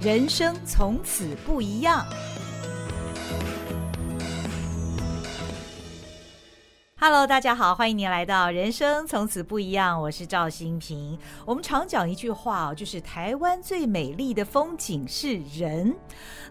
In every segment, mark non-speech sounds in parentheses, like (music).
人生从此不一样。Hello，大家好，欢迎您来到《人生从此不一样》，我是赵新平。我们常讲一句话哦，就是台湾最美丽的风景是人。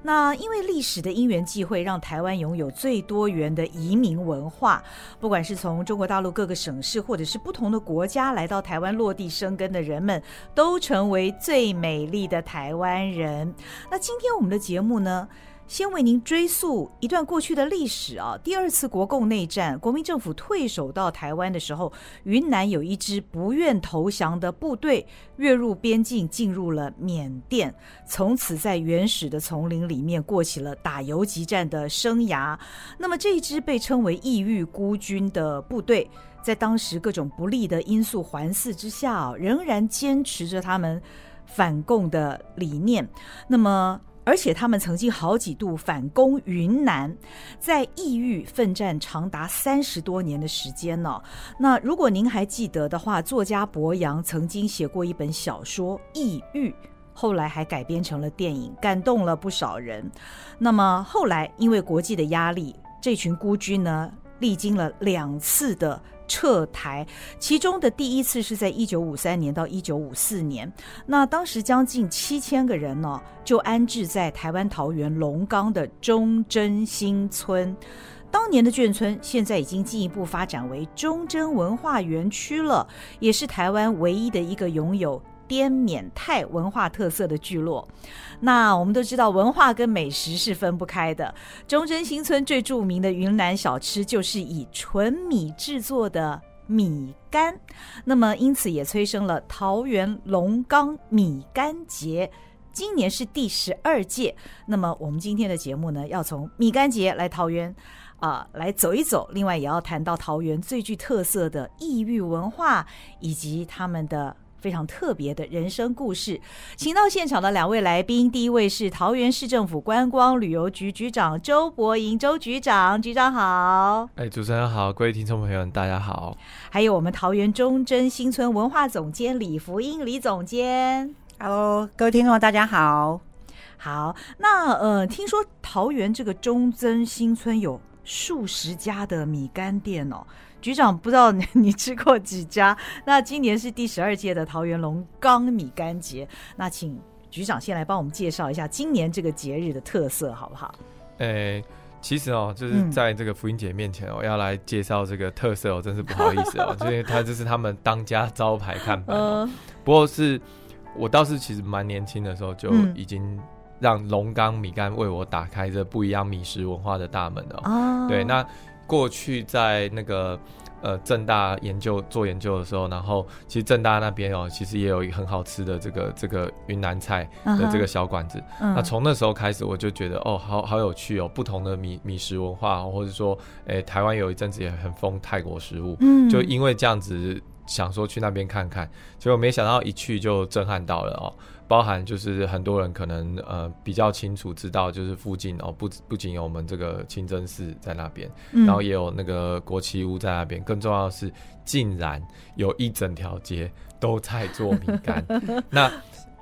那因为历史的因缘际会，让台湾拥有最多元的移民文化。不管是从中国大陆各个省市，或者是不同的国家来到台湾落地生根的人们，都成为最美丽的台湾人。那今天我们的节目呢，先为您追溯一段过去的历史啊！第二次国共内战，国民政府退守到台湾的时候，云南有一支不愿投降的部队越入边境，进入了缅甸，从此在原始的丛林里面过起了打游击战的生涯。那么这支被称为异域孤军的部队，在当时各种不利的因素环伺之下，仍然坚持着他们反共的理念。那么。而且他们曾经好几度反攻云南，在异域奋战长达三十多年的时间呢。那如果您还记得的话，作家柏杨曾经写过一本小说《异域》，后来还改编成了电影，感动了不少人。那么后来因为国际的压力，这群孤军呢，历经了两次的。撤台，其中的第一次是在一九五三年到一九五四年，那当时将近七千个人呢，就安置在台湾桃园龙岗的忠贞新村。当年的眷村现在已经进一步发展为忠贞文化园区了，也是台湾唯一的一个拥有。滇缅泰文化特色的聚落，那我们都知道文化跟美食是分不开的。忠贞新村最著名的云南小吃就是以纯米制作的米干，那么因此也催生了桃园龙冈米干节。今年是第十二届，那么我们今天的节目呢，要从米干节来桃园啊、来走一走，另外也要谈到桃园最具特色的异域文化以及他们的。非常特别的人生故事，请到现场的两位来宾，第一位是桃园市政府观光旅游局局长周柏盈，周局长，局长好。哎，主持人好，各位听众朋友们，大家好。还有我们桃园忠贞新村文化总监李福英，李总监，Hello，各位听众大家好。好，那呃，听说桃园这个忠贞新村有数十家的米干店哦。局长，不知道你 (laughs) 你吃过几家？那今年是第十二届的桃园龙冈米干节，那请局长先来帮我们介绍一下今年这个节日的特色，好不好？诶、欸，其实哦，就是在这个福音姐面前哦，嗯、要来介绍这个特色哦，真是不好意思哦，(laughs) 因为他这是他们当家招牌看板哦。呃、不过是我倒是其实蛮年轻的时候就已经让龙冈米干为我打开这不一样米食文化的大门了哦。对，那。过去在那个呃正大研究做研究的时候，然后其实正大那边哦，其实也有一个很好吃的这个这个云南菜的这个小馆子。Uh huh. 那从那时候开始，我就觉得哦，好好有趣哦，不同的米米食文化，或者说，诶，台湾有一阵子也很疯泰国食物，嗯，就因为这样子想说去那边看看，结果没想到一去就震撼到了哦。包含就是很多人可能呃比较清楚知道，就是附近哦不不仅有我们这个清真寺在那边，嗯、然后也有那个国旗屋在那边，更重要的是竟然有一整条街都在做米干，(laughs) 那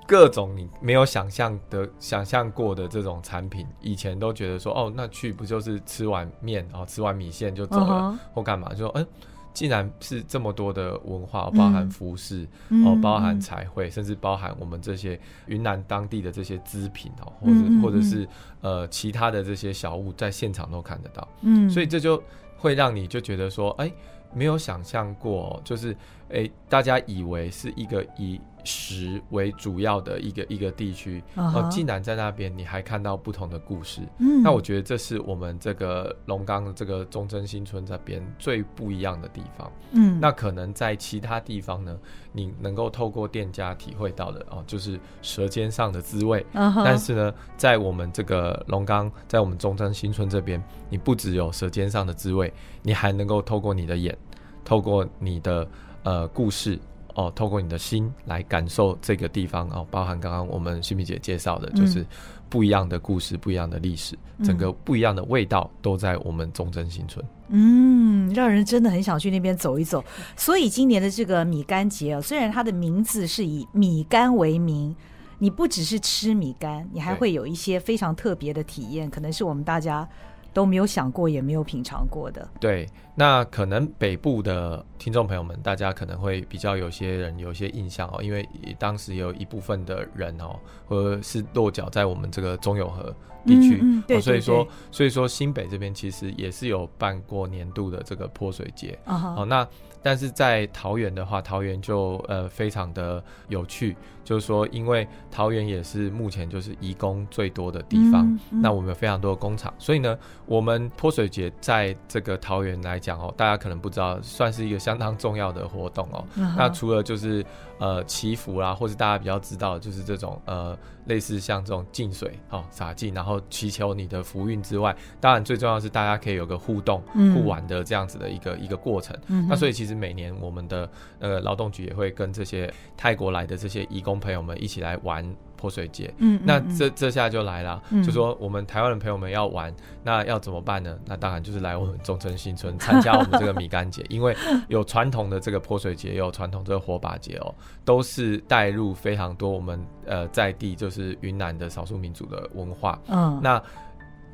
各种你没有想象的想象过的这种产品，以前都觉得说哦那去不就是吃碗面哦吃碗米线就走了、uh huh. 或干嘛就说嗯。欸既然是这么多的文化，包含服饰、嗯、哦，包含彩绘，甚至包含我们这些云南当地的这些织品哦，或者、嗯、或者是呃其他的这些小物，在现场都看得到。嗯，所以这就会让你就觉得说，哎，没有想象过，就是哎，大家以为是一个以。食为主要的一个一个地区，哦、uh，huh. 竟然在那边你还看到不同的故事，嗯，那我觉得这是我们这个龙岗的这个忠贞新村这边最不一样的地方，嗯，那可能在其他地方呢，你能够透过店家体会到的哦，就是舌尖上的滋味，uh huh. 但是呢，在我们这个龙岗，在我们忠贞新村这边，你不只有舌尖上的滋味，你还能够透过你的眼，透过你的呃故事。哦，透过你的心来感受这个地方哦，包含刚刚我们新米姐介绍的，就是不一样的故事、嗯、不一样的历史，整个不一样的味道都在我们忠贞新村。嗯，让人真的很想去那边走一走。所以今年的这个米干节啊，虽然它的名字是以米干为名，你不只是吃米干，你还会有一些非常特别的体验，可能是我们大家都没有想过，也没有品尝过的。对，那可能北部的听众朋友们，大家可能会比较有些人有些印象哦，因为当时有一部分的人哦，或是落脚在我们这个中永和地区，嗯嗯，对对对，所以说，所以说新北这边其实也是有办过年度的这个泼水节。Uh. 哦，那。但是在桃园的话，桃园就呃非常的有趣，就是说，因为桃园也是目前就是移工最多的地方，那我们有非常多的工厂，所以呢，我们泼水节在这个桃园来讲哦，大家可能不知道，算是一个相当重要的活动哦。那除了就是呃祈福啦，或是大家比较知道就是这种呃类似像这种净水哦洒净，然后祈求你的福运之外，当然最重要的是大家可以有个互动、嗯、互玩的这样子的一个一个过程。那所以其实。每年我们的呃劳动局也会跟这些泰国来的这些义工朋友们一起来玩泼水节。嗯，那这这下就来了，嗯、就说我们台湾的朋友们要玩，那要怎么办呢？那当然就是来我们中村新村参加我们这个米干节，(laughs) 因为有传统的这个泼水节，也有传统这个火把节哦，都是带入非常多我们呃在地就是云南的少数民族的文化。嗯，那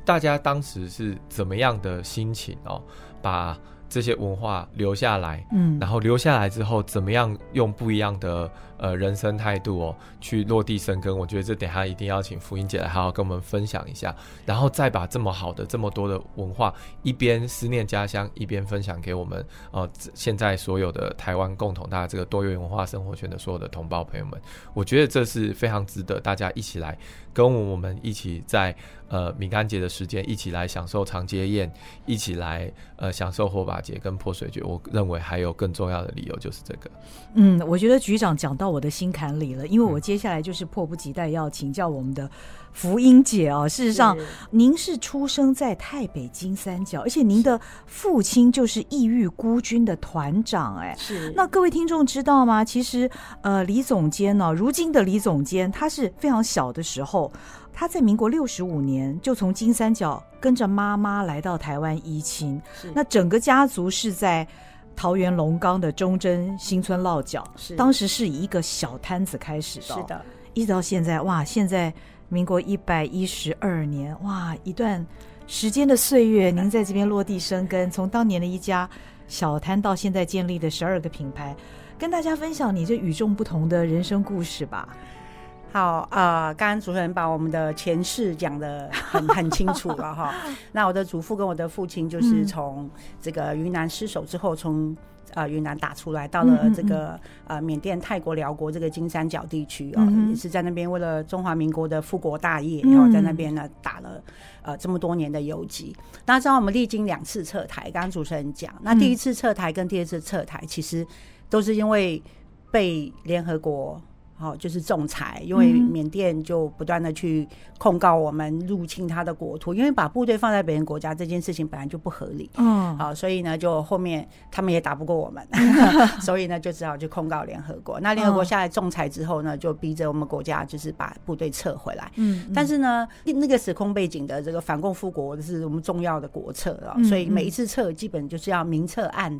大家当时是怎么样的心情哦？把这些文化留下来，嗯，然后留下来之后，怎么样用不一样的呃人生态度哦，去落地生根？我觉得这等下一定要请福音姐来好好跟我们分享一下，然后再把这么好的这么多的文化，一边思念家乡，一边分享给我们呃现在所有的台湾共同大家这个多元文化生活圈的所有的同胞朋友们，我觉得这是非常值得大家一起来跟我们一起在。呃，敏感节的时间，一起来享受长街宴，一起来呃享受火把节跟泼水节。我认为还有更重要的理由就是这个。嗯，我觉得局长讲到我的心坎里了，因为我接下来就是迫不及待要请教我们的福音姐哦。事实上，是您是出生在台北金三角，而且您的父亲就是异域孤军的团长，哎，是。那各位听众知道吗？其实，呃，李总监呢，如今的李总监，他是非常小的时候。他在民国六十五年就从金三角跟着妈妈来到台湾移亲，是那整个家族是在桃园龙岗的忠贞新村落脚，是当时是以一个小摊子开始的，是的，一直到现在哇，现在民国一百一十二年哇，一段时间的岁月，您在这边落地生根，从当年的一家小摊到现在建立的十二个品牌，跟大家分享你这与众不同的人生故事吧。好啊，呃，刚刚主持人把我们的前世讲的很 (laughs) 很清楚了哈。(laughs) 那我的祖父跟我的父亲就是从这个云南失守之后，从呃云南打出来，到了这个呃缅甸、泰国、辽国这个金三角地区啊，呃，也是在那边为了中华民国的复国大业，然后在那边呢打了呃这么多年的游击。大家知道我们历经两次撤台，刚刚主持人讲，那第一次撤台跟第二次撤台其实都是因为被联合国。好，就是仲裁，因为缅甸就不断的去控告我们入侵他的国土，因为把部队放在别人国家这件事情本来就不合理。嗯，好，所以呢，就后面他们也打不过我们，(laughs) 所以呢，就只好去控告联合国。那联合国下来仲裁之后呢，就逼着我们国家就是把部队撤回来。嗯，但是呢，那个时空背景的这个反共复国是我们重要的国策啊，所以每一次撤基本就是要明撤暗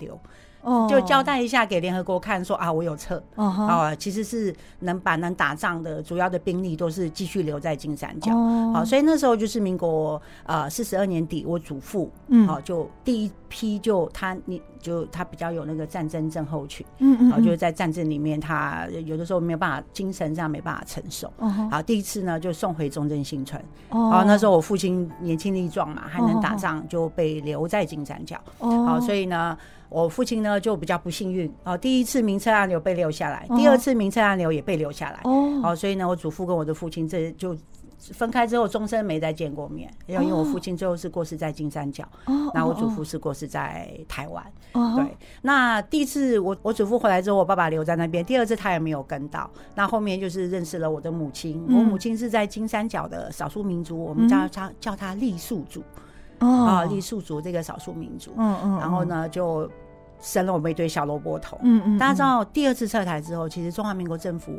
留。就交代一下给联合国看，说啊，我有撤，啊、uh. 哦，其实是能把能打仗的主要的兵力都是继续留在金三角，好、uh 所以那时候就是民国呃四十二年底，我祖父，嗯，好、哦，就第一批就他你就他比较有那个战争症候群，嗯嗯，好，就是在战争里面他有的时候没有办法精神上没办法承受，好、uh. 第一次呢就送回中正新村，哦、uh，huh. 那时候我父亲年轻力壮嘛，还能打仗，就被留在金三角，哦、uh，好、所以呢。我父亲呢就比较不幸运哦，第一次明撤暗留被留下来，第二次明撤暗留也被留下来哦，哦，所以呢，我祖父跟我的父亲这就分开之后，终身没再见过面。因为我父亲最后是过世在金三角，哦，那我祖父是过世在台湾。哦，对，那第一次我我祖父回来之后，我爸爸留在那边，第二次他也没有跟到。那后面就是认识了我的母亲，我母亲是在金三角的少数民族，我们叫他叫他傈僳族。啊，傈僳族这个少数民族，嗯嗯，然后呢，就生了我们一堆小萝卜头，嗯嗯。大家知道，第二次撤台之后，其实中华民国政府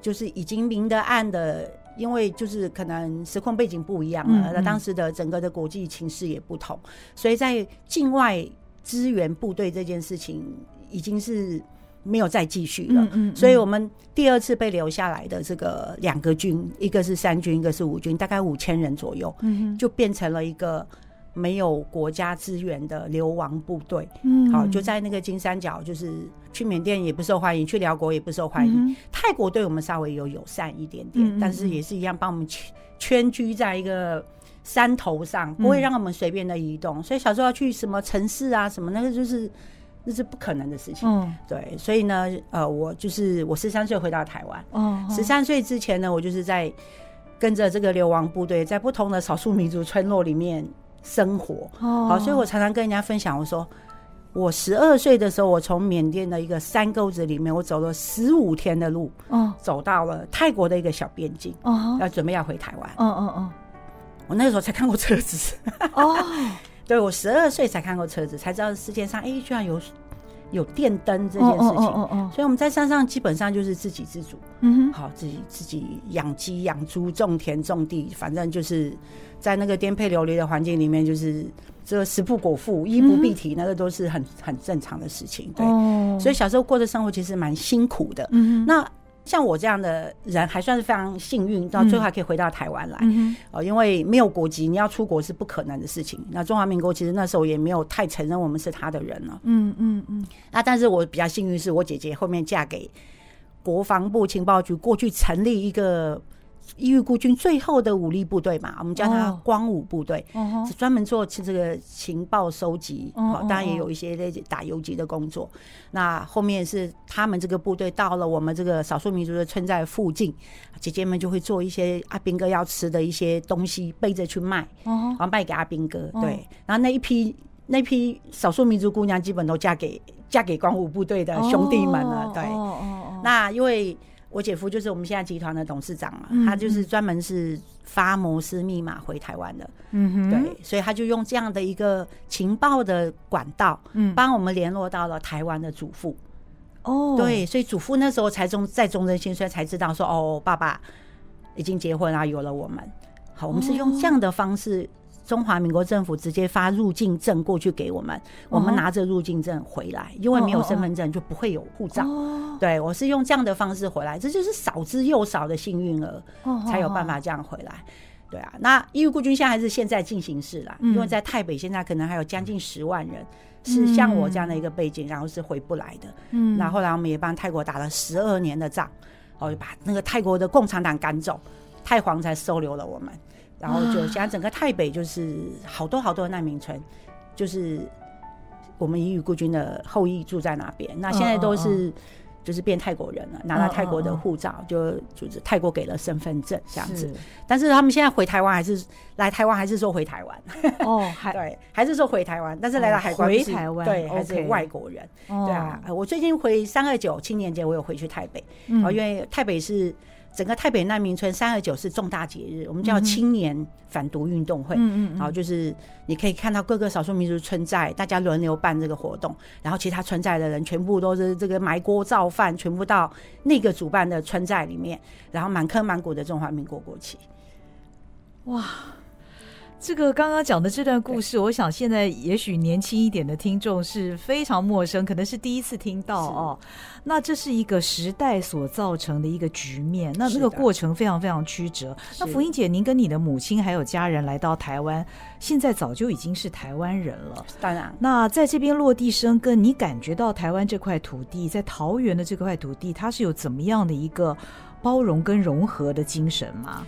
就是已经明的暗的，因为就是可能时空背景不一样了，那当时的整个的国际情势也不同，所以在境外支援部队这件事情，已经是没有再继续了。嗯嗯嗯，所以我们第二次被留下来的这个两个军，一个是三军，一个是五军，大概五千人左右，就变成了一个。没有国家资源的流亡部队，嗯，好，就在那个金三角，就是去缅甸也不受欢迎，去寮国也不受欢迎。嗯、泰国对我们稍微有友善一点点，嗯、但是也是一样，把我们圈圈居在一个山头上，不会让我们随便的移动。嗯、所以小时候要去什么城市啊，什么那个就是那是不可能的事情。嗯，对，所以呢，呃，我就是我十三岁回到台湾，哦，十三岁之前呢，我就是在跟着这个流亡部队，在不同的少数民族村落里面。生活好，所以我常常跟人家分享，我说我十二岁的时候，我从缅甸的一个山沟子里面，我走了十五天的路，走到了泰国的一个小边境，哦要准备要回台湾，嗯嗯嗯，我那个时候才看过车子，(laughs) 哦，对，我十二岁才看过车子，才知道世界上哎居然有。有电灯这件事情，所以我们在山上基本上就是自给自足，嗯哼，好，自己自己养鸡养猪种田种地，反正就是在那个颠沛流离的环境里面，就是这个食不果腹，衣不蔽体，那个都是很很正常的事情，对，所以小时候过的生活其实蛮辛苦的，嗯哼，那。像我这样的人还算是非常幸运，到最后还可以回到台湾来。哦，因为没有国籍，你要出国是不可能的事情。那中华民国其实那时候也没有太承认我们是他的人了。嗯嗯嗯。那但是我比较幸运，是我姐姐后面嫁给国防部情报局，过去成立一个。异域孤军最后的武力部队嘛，我们叫它光武部队，是专门做这个情报收集，好，当然也有一些在打游击的工作。那后面是他们这个部队到了我们这个少数民族的村寨附近，姐姐们就会做一些阿兵哥要吃的一些东西，背着去卖，然后卖给阿兵哥。对，然后那一批那批少数民族姑娘基本都嫁给嫁给光武部队的兄弟们了。对，那因为。我姐夫就是我们现在集团的董事长嘛，他就是专门是发摩斯密码回台湾的，嗯哼，对，所以他就用这样的一个情报的管道，嗯，帮我们联络到了台湾的祖父，哦，对，所以祖父那时候才中在忠贞新村才知道说，哦，爸爸已经结婚啊，有了我们，好，我们是用这样的方式。中华民国政府直接发入境证过去给我们，我们拿着入境证回来，因为没有身份证就不会有护照。对，我是用这样的方式回来，这就是少之又少的幸运儿才有办法这样回来。对啊，那异域孤军现在还是现在进行式啦，因为在台北现在可能还有将近十万人是像我这样的一个背景，然后是回不来的。嗯，那后来我们也帮泰国打了十二年的仗，哦，把那个泰国的共产党赶走，泰皇才收留了我们。然后就现在整个泰北就是好多好多的难民村，就是我们异域孤军的后裔住在那边。那现在都是就是变泰国人了，拿了泰国的护照，就就是泰国给了身份证这样子。但是他们现在回台湾还是来台湾，还是说回台湾？哦，(laughs) 还对，还是说回台湾？但是来到海关回台湾，对，还是外国人？对啊，我最近回三二九青年节，我有回去台北，然后，因为台北是。整个台北难民村三二九是重大节日，我们叫青年反毒运动会。嗯嗯，然后就是你可以看到各个少数民族村寨，大家轮流办这个活动，然后其他村寨的人全部都是这个埋锅造饭，全部到那个主办的村寨里面，然后满坑满谷的中华民国国旗。哇！这个刚刚讲的这段故事，我想现在也许年轻一点的听众是非常陌生，可能是第一次听到哦。那这是一个时代所造成的一个局面，那那个过程非常非常曲折。那福音姐，您跟你的母亲还有家人来到台湾，现在早就已经是台湾人了。当然，那在这边落地生根，你感觉到台湾这块土地，在桃园的这块土地，它是有怎么样的一个包容跟融合的精神吗？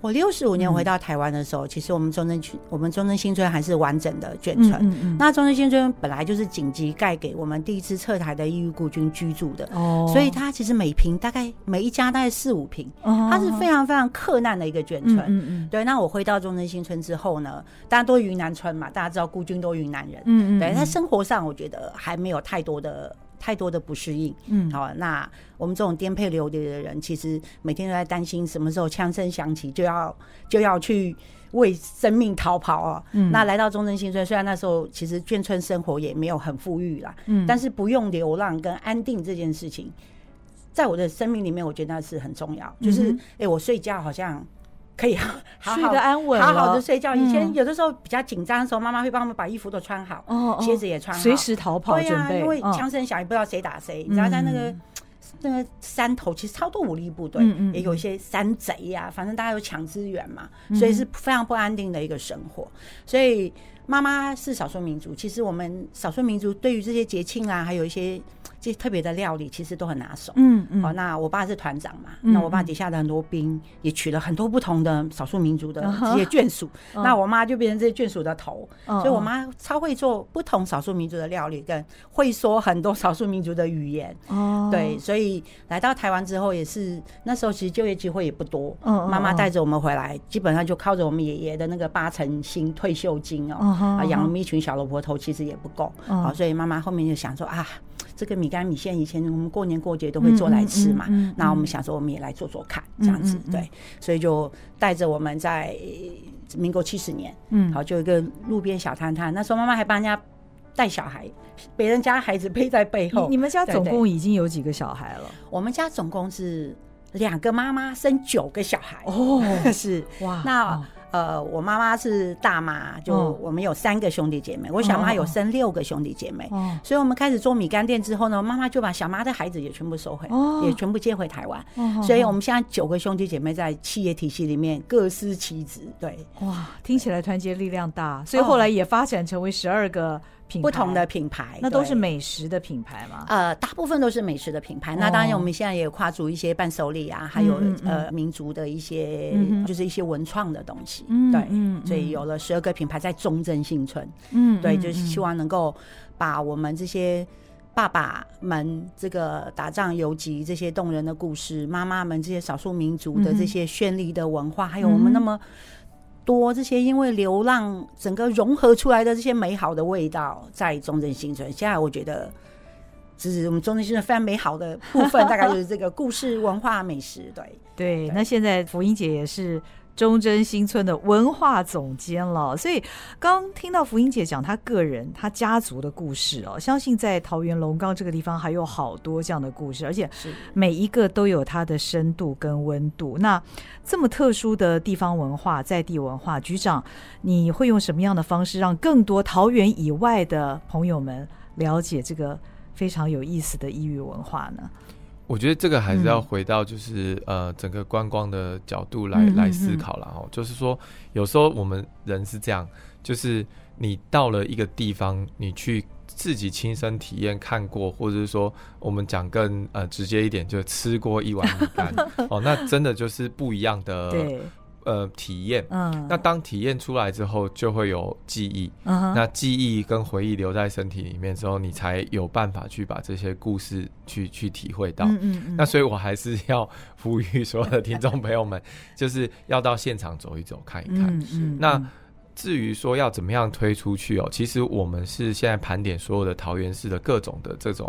我六十五年回到台湾的时候，嗯、其实我们中正区，我们中正新村还是完整的眷村。嗯嗯嗯，那中正新村本来就是紧急盖给我们第一次撤台的异域孤军居住的，哦，所以它其实每平大概每一家大概四五平，哦，它是非常非常克难的一个眷村。嗯嗯，嗯，对。那我回到中正新村之后呢，大家都云南村嘛，大家知道孤军都云南人。嗯，嗯嗯，对。在生活上，我觉得还没有太多的。太多的不适应，嗯，好，那我们这种颠沛流离的人，其实每天都在担心什么时候枪声响起就要就要去为生命逃跑哦。嗯，那来到中正新村，虽然那时候其实眷村生活也没有很富裕啦，嗯，但是不用流浪跟安定这件事情，在我的生命里面，我觉得那是很重要。就是，哎、嗯欸，我睡觉好像可以好好 (laughs) 睡得安稳，好好的睡觉。以前有的时候比较紧张的时候，妈妈会帮我们把衣服都穿好，鞋子也穿好，随时逃跑准备。因为枪声响也不知道谁打谁，你知道在那个。那个山头其实超多武力部队，嗯嗯，也有一些山贼呀、啊，反正大家都抢资源嘛，所以是非常不安定的一个生活。所以妈妈是少数民族，其实我们少数民族对于这些节庆啊，还有一些。这些特别的料理其实都很拿手。嗯嗯。哦，那我爸是团长嘛，那我爸底下的很多兵也娶了很多不同的少数民族的这些眷属，那我妈就变成这些眷属的头，所以我妈超会做不同少数民族的料理，跟会说很多少数民族的语言。哦。对，所以来到台湾之后，也是那时候其实就业机会也不多。嗯。妈妈带着我们回来，基本上就靠着我们爷爷的那个八成新退休金哦，啊，养了我们一群小萝卜头，其实也不够。好，所以妈妈后面就想说啊。这个米干米线以前我们过年过节都会做来吃嘛，那我们想说我们也来做做看，这样子对，所以就带着我们在民国七十年，嗯，好，就一个路边小摊摊，那时候妈妈还帮人家带小孩，别人家孩子背在背后。你们家总共已经有几个小孩了？我们家总共是两个妈妈生九个小孩。哦，(laughs) 是。哇，那。呃，我妈妈是大妈，就我们有三个兄弟姐妹。我小妈有生六个兄弟姐妹，所以我们开始做米干店之后呢，妈妈就把小妈的孩子也全部收回，也全部接回台湾。所以我们现在九个兄弟姐妹在企业体系里面各司其职。对，哇，听起来团结力量大，所以后来也发展成为十二个。不同的品牌，那都是美食的品牌吗？呃，大部分都是美食的品牌。那当然，我们现在也有跨足一些伴手礼啊，还有呃民族的一些，就是一些文创的东西。对，所以有了十二个品牌在中正新村。嗯，对，就是希望能够把我们这些爸爸们这个打仗游击这些动人的故事，妈妈们这些少数民族的这些绚丽的文化，还有我们那么。多这些因为流浪整个融合出来的这些美好的味道，在中正新村。现在我觉得，这是我们中正新村非常美好的部分，大概就是这个故事、文化、美食。对对，(laughs) 对，那现在福音姐也是。忠贞新村的文化总监了，所以刚听到福音姐讲她个人、她家族的故事哦，相信在桃园龙岗这个地方还有好多这样的故事，而且每一个都有它的深度跟温度。那这么特殊的地方文化、在地文化，局长，你会用什么样的方式让更多桃园以外的朋友们了解这个非常有意思的异域文化呢？我觉得这个还是要回到就是、嗯、呃整个观光的角度来来思考了哦，就是说有时候我们人是这样，就是你到了一个地方，你去自己亲身体验看过，或者是说我们讲更呃直接一点，就吃过一碗米干 (laughs) 哦，那真的就是不一样的。对。呃，体验，嗯，那当体验出来之后，就会有记忆，嗯，那记忆跟回忆留在身体里面之后，你才有办法去把这些故事去去体会到，嗯嗯，那所以我还是要呼吁所有的听众朋友们，(laughs) 就是要到现场走一走，看一看，嗯嗯，那至于说要怎么样推出去哦，其实我们是现在盘点所有的桃园市的各种的这种。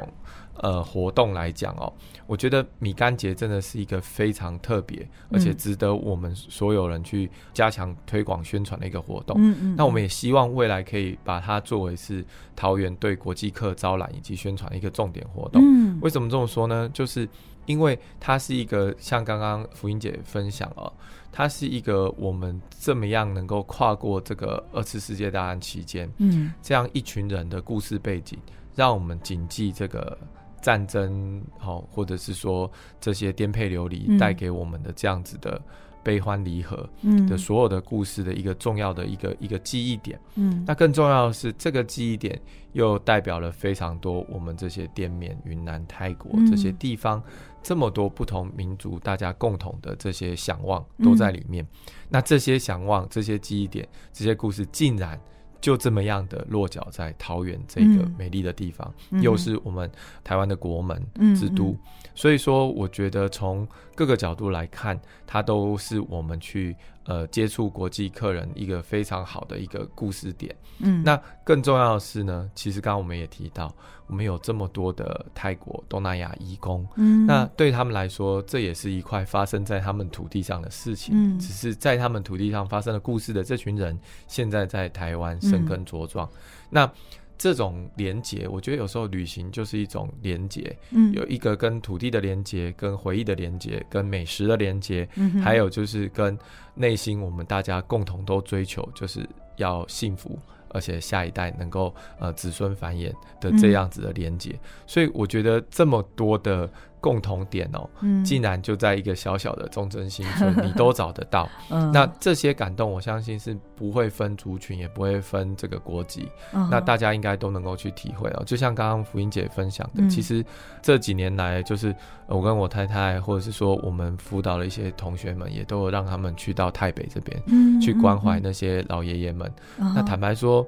呃，活动来讲哦，我觉得米干节真的是一个非常特别，而且值得我们所有人去加强推广宣传的一个活动。嗯嗯。那我们也希望未来可以把它作为是桃园对国际客招揽以及宣传的一个重点活动。嗯。为什么这么说呢？就是因为它是一个像刚刚福音姐分享哦，它是一个我们这么样能够跨过这个二次世界大战期间，嗯，这样一群人的故事背景，让我们谨记这个。战争，好，或者是说这些颠沛流离带给我们的这样子的悲欢离合的所有的故事的一个重要的一个一个记忆点。嗯，那更重要的是，这个记忆点又代表了非常多我们这些滇缅、云南、泰国这些地方这么多不同民族大家共同的这些想望都在里面。那这些想望、这些记忆点、这些故事，竟然。就这么样的落脚在桃园这个美丽的地方，嗯、又是我们台湾的国门之都，所以说我觉得从各个角度来看，它都是我们去呃接触国际客人一个非常好的一个故事点。嗯，那更重要的是呢，其实刚刚我们也提到，我们有这么多的泰国、东南亚移工，嗯，那对他们来说，这也是一块发生在他们土地上的事情。嗯，只是在他们土地上发生的故事的这群人，现在在台湾生根茁壮。嗯、那这种连接，我觉得有时候旅行就是一种连接，嗯，有一个跟土地的连接，跟回忆的连接，跟美食的连接，嗯，还有就是跟内心我们大家共同都追求，就是要幸福。而且下一代能够呃子孙繁衍的这样子的连接，嗯，所以我觉得这么多的。共同点哦，嗯，竟然就在一个小小的忠贞新村，(laughs) 你都找得到。嗯，那这些感动，我相信是不会分族群，也不会分这个国籍。嗯，那大家应该都能够去体会哦。就像刚刚福音姐分享的，嗯，其实这几年来，就是我跟我太太，或者是说我们辅导的一些同学们，也都有让他们去到台北这边，嗯，去关怀那些老爷爷们，嗯。那坦白说，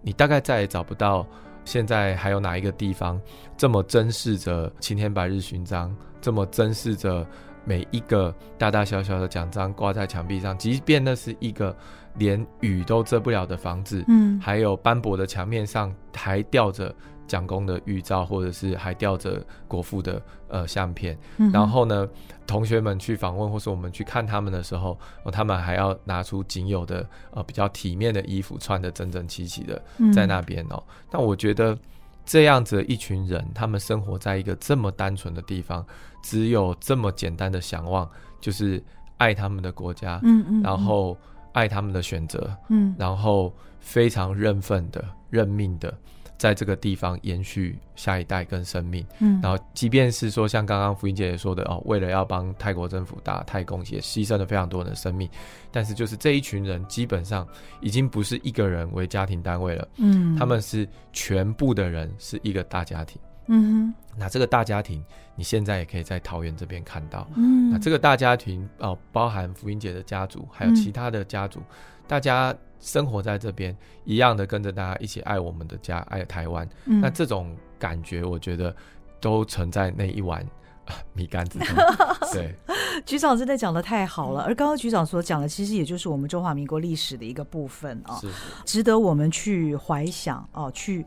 你大概再也找不到。现在还有哪一个地方这么珍视着青天白日勋章，这么珍视着每一个大大小小的奖章挂在墙壁上，即便那是一个连雨都遮不了的房子，嗯，还有斑驳的墙面上还吊着。蒋公的玉照，或者是还吊着国父的呃相片，嗯，然后呢，同学们去访问，或是我们去看他们的时候，哦，他们还要拿出仅有的呃比较体面的衣服，穿得整整齐齐的在那边哦。那，嗯，我觉得这样子一群人，他们生活在一个这么单纯的地方，只有这么简单的想望，就是爱他们的国家，嗯嗯，然后爱他们的选择，嗯，然后非常认份的认命的。在这个地方延续下一代跟生命，嗯，然后即便是说像刚刚福音姐也说的哦，为了要帮泰国政府打泰共，也牺牲了非常多人的生命，但是就是这一群人基本上已经不是一个人为家庭单位了，嗯，他们是全部的人是一个大家庭，嗯哼，那这个大家庭你现在也可以在桃园这边看到，嗯，那这个大家庭哦，包含福音姐的家族，还有其他的家族，嗯，大家。生活在这边，一样的跟着大家一起爱我们的家，爱台湾。嗯。那这种感觉，我觉得都存在那一碗 (laughs) 米干子。(laughs) 对，局长真的讲的太好了。而刚刚局长所讲的，其实也就是我们中华民国历史的一个部分啊，是是值得我们去怀想哦，去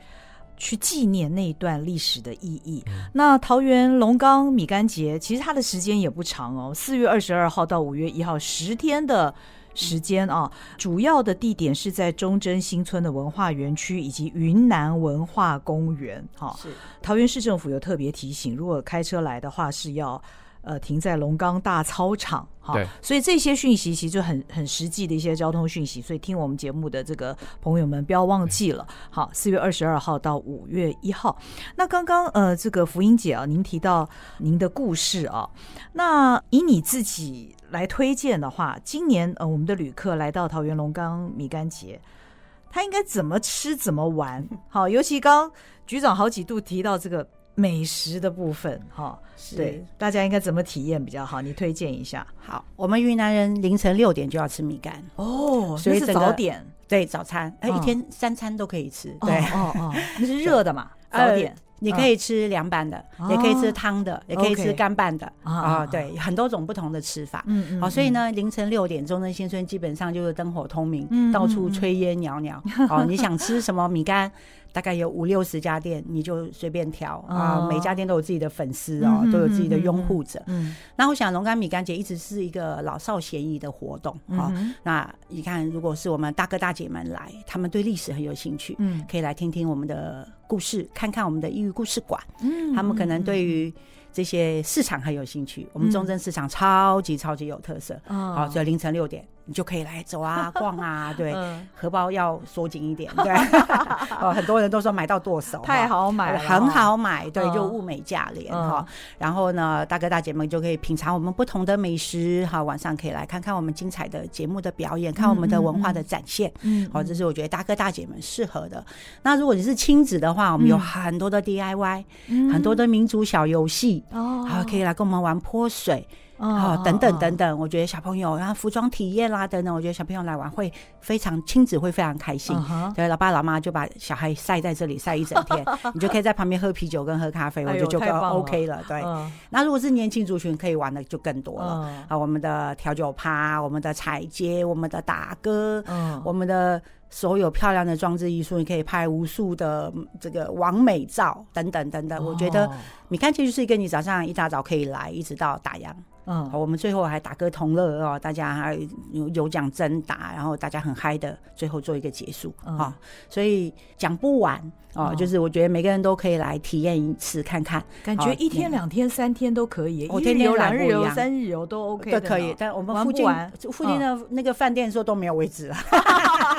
去纪念那一段历史的意义。嗯。那桃园龙岗米干节，其实它的时间也不长哦，四月二十二号到五月一号，十天的。时间啊，主要的地点是在忠贞新村的文化园区以及云南文化公园。哈，是桃园市政府有特别提醒，如果开车来的话是要。呃，停在龙岗大操场，哈，所以这些讯息其实就很很实际的一些交通讯息，所以听我们节目的这个朋友们不要忘记了。好，四月二十二号到五月一号。那刚刚呃，这个福音姐啊，您提到您的故事啊，那以你自己来推荐的话，今年呃，我们的旅客来到桃园龙岗米干节，他应该怎么吃怎么玩？(laughs) 好，尤其刚局长好几度提到这个。美食的部分，哈，对，大家应该怎么体验比较好？你推荐一下。好，我们云南人凌晨六点就要吃米干哦，所以是早点，对，早餐，哎、哦，一天三餐都可以吃，对，哦哦，(laughs) 那是热的嘛，早点。你可以吃凉拌的，也可以吃汤的，也可以吃干拌的啊，对，很多种不同的吃法。嗯嗯。好，所以呢，凌晨六点，中正新村基本上就是灯火通明，到处炊烟袅袅。哦，你想吃什么米干？大概有五六十家店，你就随便挑啊。每家店都有自己的粉丝哦，都有自己的拥护者。嗯。那我想龙冈米干节一直是一个老少咸宜的活动。好，那你看，如果是我们大哥大姐们来，他们对历史很有兴趣，嗯，可以来听听我们的。故事，看看我们的异域故事馆，嗯，他们可能对于这些市场很有兴趣。嗯、我们中正市场超级超级有特色，嗯、好，所以凌晨六点。你就可以来走啊，(laughs) 逛啊，对，嗯、荷包要缩紧一点，对，(laughs) 哦，很多人都说买到剁手，太好买了，很好买，对，嗯、就物美价廉哈、嗯。然后呢，大哥大姐们就可以品尝我们不同的美食，好，晚上可以来看看我们精彩的节目的表演，看我们的文化的展现，嗯，好，这是我觉得大哥大姐们适合的。那如果你是亲子的话，我们有很多的 DIY，、嗯、很多的民族小游戏，哦，好，可以来跟我们玩泼水。哦，等等等等，我觉得小朋友，然后服装体验啦等等，我觉得小朋友来玩会非常亲子会非常开心。对，老爸老妈就把小孩晒在这里晒一整天，(laughs) 你就可以在旁边喝啤酒跟喝咖啡，我觉得就够 OK 了。对，那如果是年轻族群可以玩的就更多了啊，我们的调酒趴，我们的踩街，我们的打歌，我们的所有漂亮的装置艺术，你可以拍无数的这个完美照等等等等。我觉得米看街就是一个你早上一大早可以来，一直到打烊。嗯，好，我们最后还打歌同乐哦，大家还有有奖征答，然后大家很嗨的，最后做一个结束啊、所以讲不完哦，就是我觉得每个人都可以来体验一次看看，感觉一天、两天、三天都可以，一日游、两日游、三日游都 OK 都可以，但我们附近附近的那个饭店说都没有位置了。(laughs) (laughs) (laughs)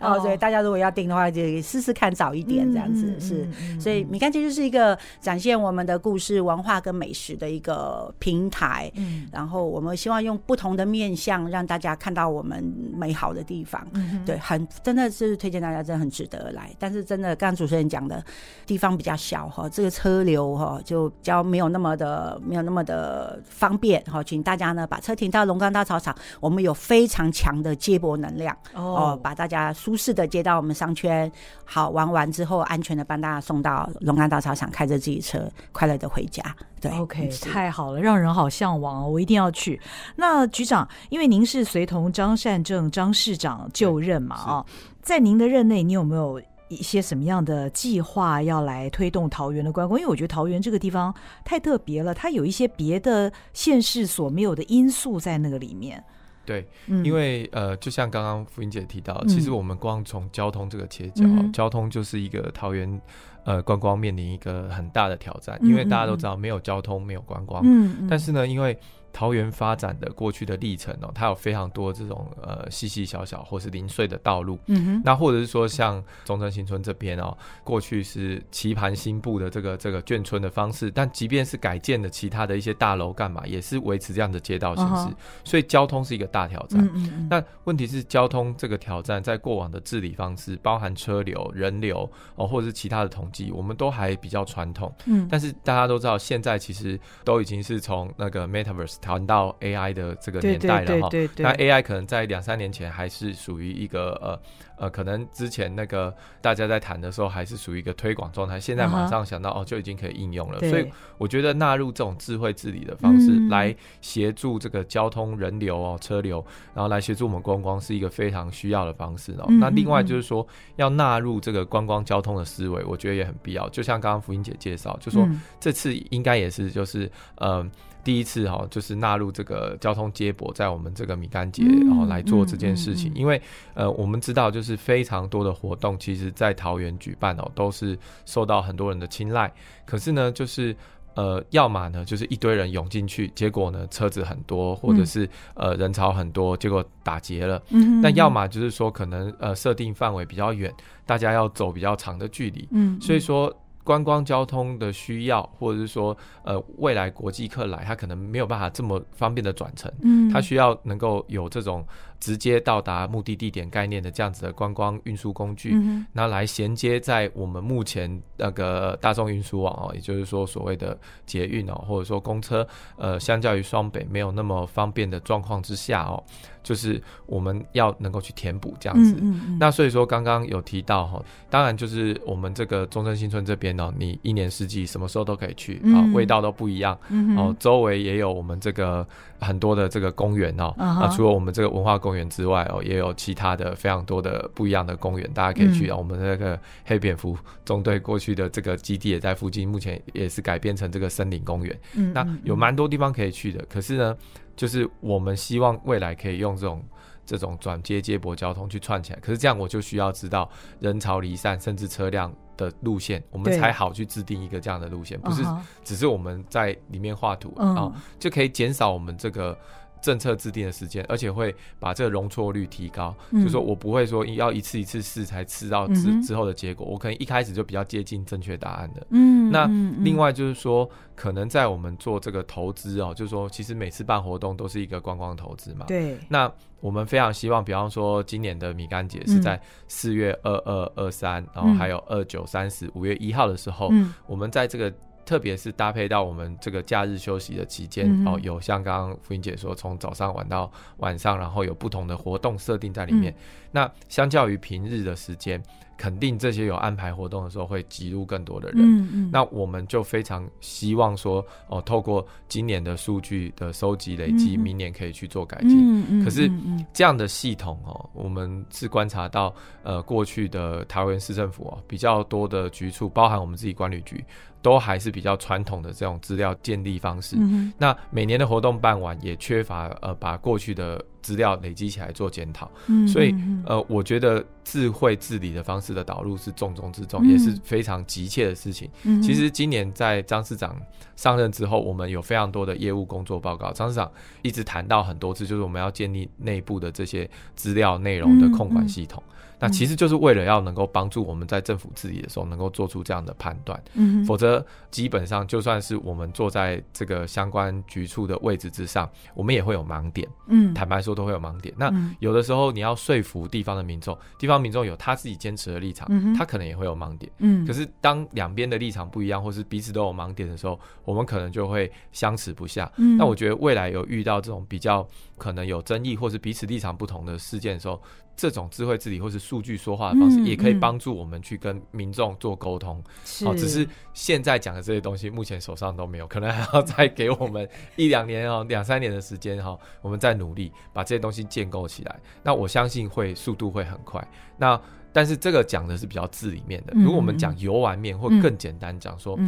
哦，所以大家如果要订的话，就试试看早一点这样子、嗯、是。所以米干节就是一个展现我们的故事、文化跟美食的一个平台。嗯，然后我们希望用不同的面向让大家看到我们美好的地方。嗯，对，很真的是推荐大家，真的很值得来。但是真的，刚刚主持人讲的地方比较小哈，这个车流哈就比较没有那么的没有那么的方便哈，请大家呢把车停到龙岗大操场，我们有非常强的接驳能量哦，把大家。舒适的接到我们商圈，好玩完之后，安全的帮大家送到龙安大操场，开着自己车，快乐的回家。对，OK，太好了，让人好向往哦，我一定要去。那局长，因为您是随同张善政张市长就任嘛，啊，在您的任内，你有没有一些什么样的计划要来推动桃园的观光？因为我觉得桃园这个地方太特别了，它有一些别的县市所没有的因素在那个里面。对，因为呃，就像刚刚福音姐提到，其实我们光从交通这个切角，嗯、交通就是一个桃园呃观光面临一个很大的挑战，因为大家都知道没有交通没有观光，但是呢，因为桃园发展的过去的历程哦，它有非常多这种呃细细小小或是零碎的道路，嗯哼，那或者是说像中正新村这边哦，过去是棋盘新布的这个这个眷村的方式，但即便是改建的其他的一些大楼干嘛，也是维持这样的街道形式，哦、所以交通是一个大挑战。嗯嗯，那问题是交通这个挑战在过往的治理方式，包含车流、人流哦，或者是其他的统计，我们都还比较传统。嗯，但是大家都知道，现在其实都已经是从那个 Metaverse。谈到 AI 的这个年代了哈，那 AI 可能在两三年前还是属于一个呃呃，可能之前那个大家在谈的时候还是属于一个推广状态，现在马上想到哦就已经可以应用了，所以我觉得纳入这种智慧治理的方式来协助这个交通人流哦车流，然后来协助我们观光是一个非常需要的方式哦。那另外就是说要纳入这个观光交通的思维，我觉得也很必要。就像刚刚福音姐介绍，就说这次应该也是就是呃。第一次哈，就是纳入这个交通接驳，在我们这个米干节，然后来做这件事情。因为呃，我们知道就是非常多的活动，其实在桃园举办哦，都是受到很多人的青睐。可是呢，就是呃，要么呢，就是一堆人涌进去，结果呢，车子很多，或者是呃人潮很多，结果打结了。嗯。但要么就是说，可能呃设定范围比较远，大家要走比较长的距离。嗯。所以说。观光交通的需要，或者是说，呃，未来国际客来，他可能没有办法这么方便的转乘，嗯，他需要能够有这种直接到达目的地点概念的这样子的观光运输工具，那、嗯、来衔接在我们目前那个大众运输网哦，也就是说所谓的捷运哦，或者说公车，呃，相较于双北没有那么方便的状况之下哦。就是我们要能够去填补这样子，嗯嗯嗯，那所以说刚刚有提到哈，当然就是我们这个中正新村这边呢，你一年四季什么时候都可以去啊，味道都不一样，嗯，哦，周围也有我们这个很多的这个公园哦，啊，除了我们这个文化公园之外哦，也有其他的非常多的不一样的公园，大家可以去啊。我们那个黑蝙蝠中队过去的这个基地也在附近，目前也是改变成这个森林公园，嗯，那有蛮多地方可以去的，可是呢。就是我们希望未来可以用这种这种转接接驳交通去串起来，可是这样我就需要知道人潮离散，甚至车辆的路线，我们才好去制定一个这样的路线，不是只是我们在里面画图啊，就可以减少我们这个。政策制定的时间，而且会把这个容错率提高，嗯、就是说我不会说要一次一次试才吃到之、嗯、之后的结果，我可能一开始就比较接近正确答案的。嗯，那另外就是说，可能在我们做这个投资哦，就是说，其实每次办活动都是一个观光投资嘛。对。那我们非常希望，比方说今年的米干节是在四月二二二三，然后还有二九三十五月一号的时候，嗯、我们在这个。特别是搭配到我们这个假日休息的期间，嗯、哦，有像刚刚福音姐说，从早上玩到晚上，然后有不同的活动设定在里面。嗯、那相较于平日的时间，肯定这些有安排活动的时候会挤入更多的人。嗯嗯、那我们就非常希望说，哦，透过今年的数据的收集累积，嗯、明年可以去做改进。嗯嗯、可是这样的系统哦，我们是观察到，呃，过去的桃园市政府哦，比较多的局处，包含我们自己管理局。都还是比较传统的这种资料建立方式。嗯、那每年的活动办完，也缺乏呃把过去的资料累积起来做检讨。嗯，所以呃，我觉得智慧治理的方式的导入是重中之重，嗯、也是非常急切的事情。嗯，其实今年在张市长上任之后，我们有非常多的业务工作报告。张市长一直谈到很多次，就是我们要建立内部的这些资料内容的控管系统。嗯嗯那其实就是为了要能够帮助我们在政府治理的时候能够做出这样的判断，嗯，否则基本上就算是我们坐在这个相关局处的位置之上，我们也会有盲点，嗯，坦白说都会有盲点。那有的时候你要说服地方的民众，地方民众有他自己坚持的立场，他可能也会有盲点，嗯。可是当两边的立场不一样，或是彼此都有盲点的时候，我们可能就会相持不下。那我觉得未来有遇到这种比较可能有争议或是彼此立场不同的事件的时候，这种智慧治理或是数据说话的方式，也可以帮助我们去跟民众做沟通。好、嗯嗯，只是现在讲的这些东西，目前手上都没有，可能还要再给我们一两年哦，(laughs) 两三年的时间哈，我们再努力把这些东西建构起来。那我相信会速度会很快。那但是这个讲的是比较字里面的，如果我们讲游玩面或更简单讲说，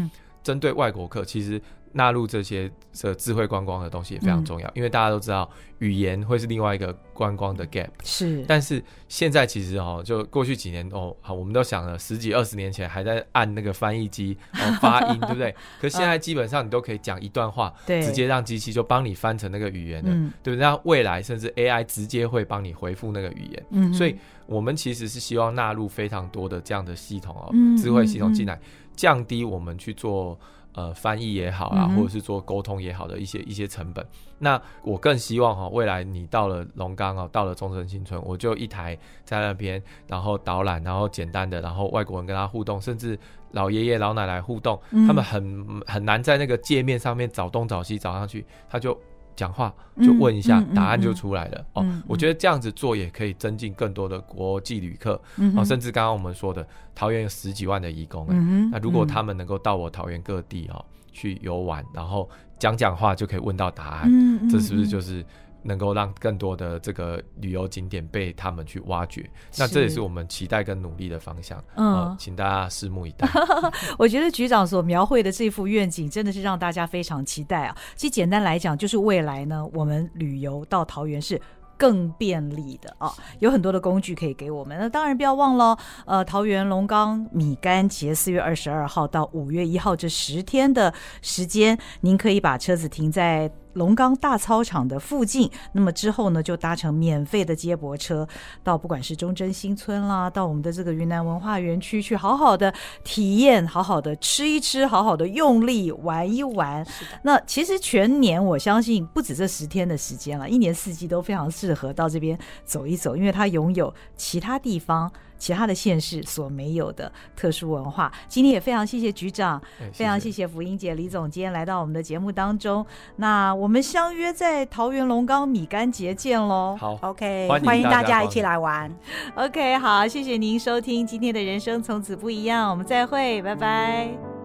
针对外国客，其实。纳入这些这智慧观光的东西也非常重要，嗯、因为大家都知道语言会是另外一个观光的 gap。是，但是现在其实哦，就过去几年哦，好，我们都想了十几二十年前还在按那个翻译机哦发音，(laughs) 对不对？可是现在基本上你都可以讲一段话，对，直接让机器就帮你翻成那个语言的，对不对？那未来甚至 AI 直接会帮你回复那个语言。嗯，所以我们其实是希望纳入非常多的这样的系统哦，智慧系统进来，降低我们去做。呃，翻译也好啊，或者是做沟通也好的一些一些成本。那我更希望哈，未来你到了龙岗哦，到了中正新村，我就一台在那边，然后导览，然后简单的，然后外国人跟他互动，甚至老爷爷老奶奶互动，他们很很难在那个界面上面找东找西找上去，他就。讲话就问一下，答案就出来了。哦，我觉得这样子做也可以增进更多的国际旅客。哦，甚至刚刚我们说的桃园有十几万的义工，那如果他们能够到我桃园各地哦去游玩，然后讲讲话就可以问到答案，这是不是就是？能够让更多的这个旅游景点被他们去挖掘，那这也是我们期待跟努力的方向。嗯、呃，请大家拭目以待。(laughs) 我觉得局长所描绘的这幅愿景真的是让大家非常期待啊！其实简单来讲，就是未来呢，我们旅游到桃园是更便利的啊，有很多的工具可以给我们。那当然不要忘了，呃，桃园龙岗米干节四月二十二号到五月一号这十天的时间，您可以把车子停在。龙岗大操场的附近，那么之后呢，就搭乘免费的接驳车到不管是中正新村啦，到我们的这个云南文化园区去，好好的体验，好好的吃一吃，好好的用力玩一玩。那其实全年我相信不止这十天的时间了，一年四季都非常适合到这边走一走，因为它拥有其他地方。其他的县市所没有的特殊文化，今天也非常谢谢局长，谢谢非常谢谢福英姐李总监来到我们的节目当中。那我们相约在桃园龙岗米干节见喽。好，OK，欢迎大家一起来玩。OK，好，谢谢您收听今天的人生从此不一样，我们再会，拜拜。